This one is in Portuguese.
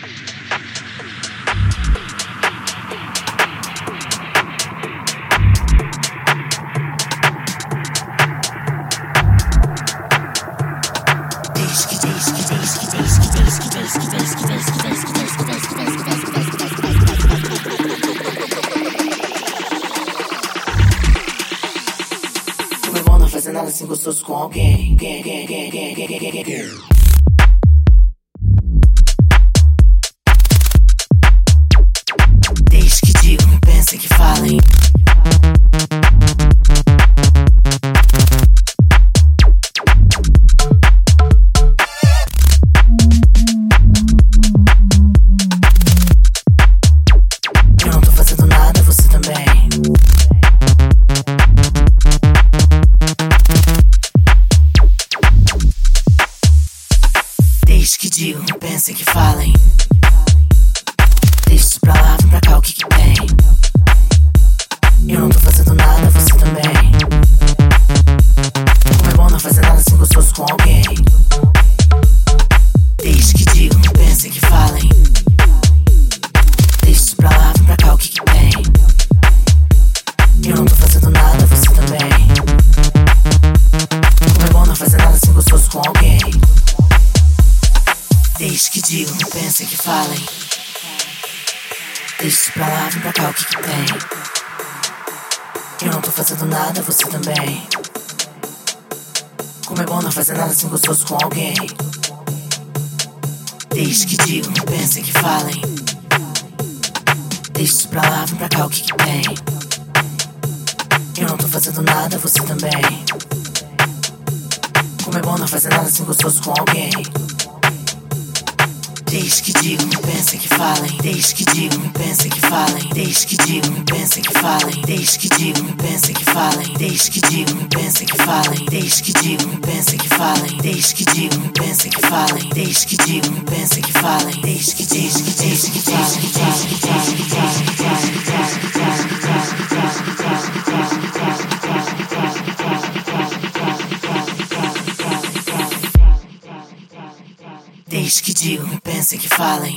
Não é não fazer nada assim gostoso com alguém. Quem, quem, quem, quem, quem, quem, quem. Que digam, pensem que falem. Deixa isso pra lá, vem pra cá, o que que tem? Pensem que falem. Isso pra lá, vem pra cá, o que que tem? Eu não tô fazendo nada, você também. Como é bom não fazer nada assim gostoso com alguém. Desde que digam, pensem que falem. Isso pra lá, vem pra cá, o que que tem? Eu não tô fazendo nada, você também. Como é bom não fazer nada assim gostoso com alguém. Desde que digam, pensem que falem. Desde que digam, pensem que falem. Desde que digam, pensem que falem. Desde que digam, pensem que falem. Desde que digam, pensem que falem. Desde que digam, pensem que falem. Desde que digam, pensem que falem. Desde que digam, pensem que falem. Desde que desde que desde que desde que desde que desde que desde que desde que desde que Desde que Eis que digo, pensem que falem.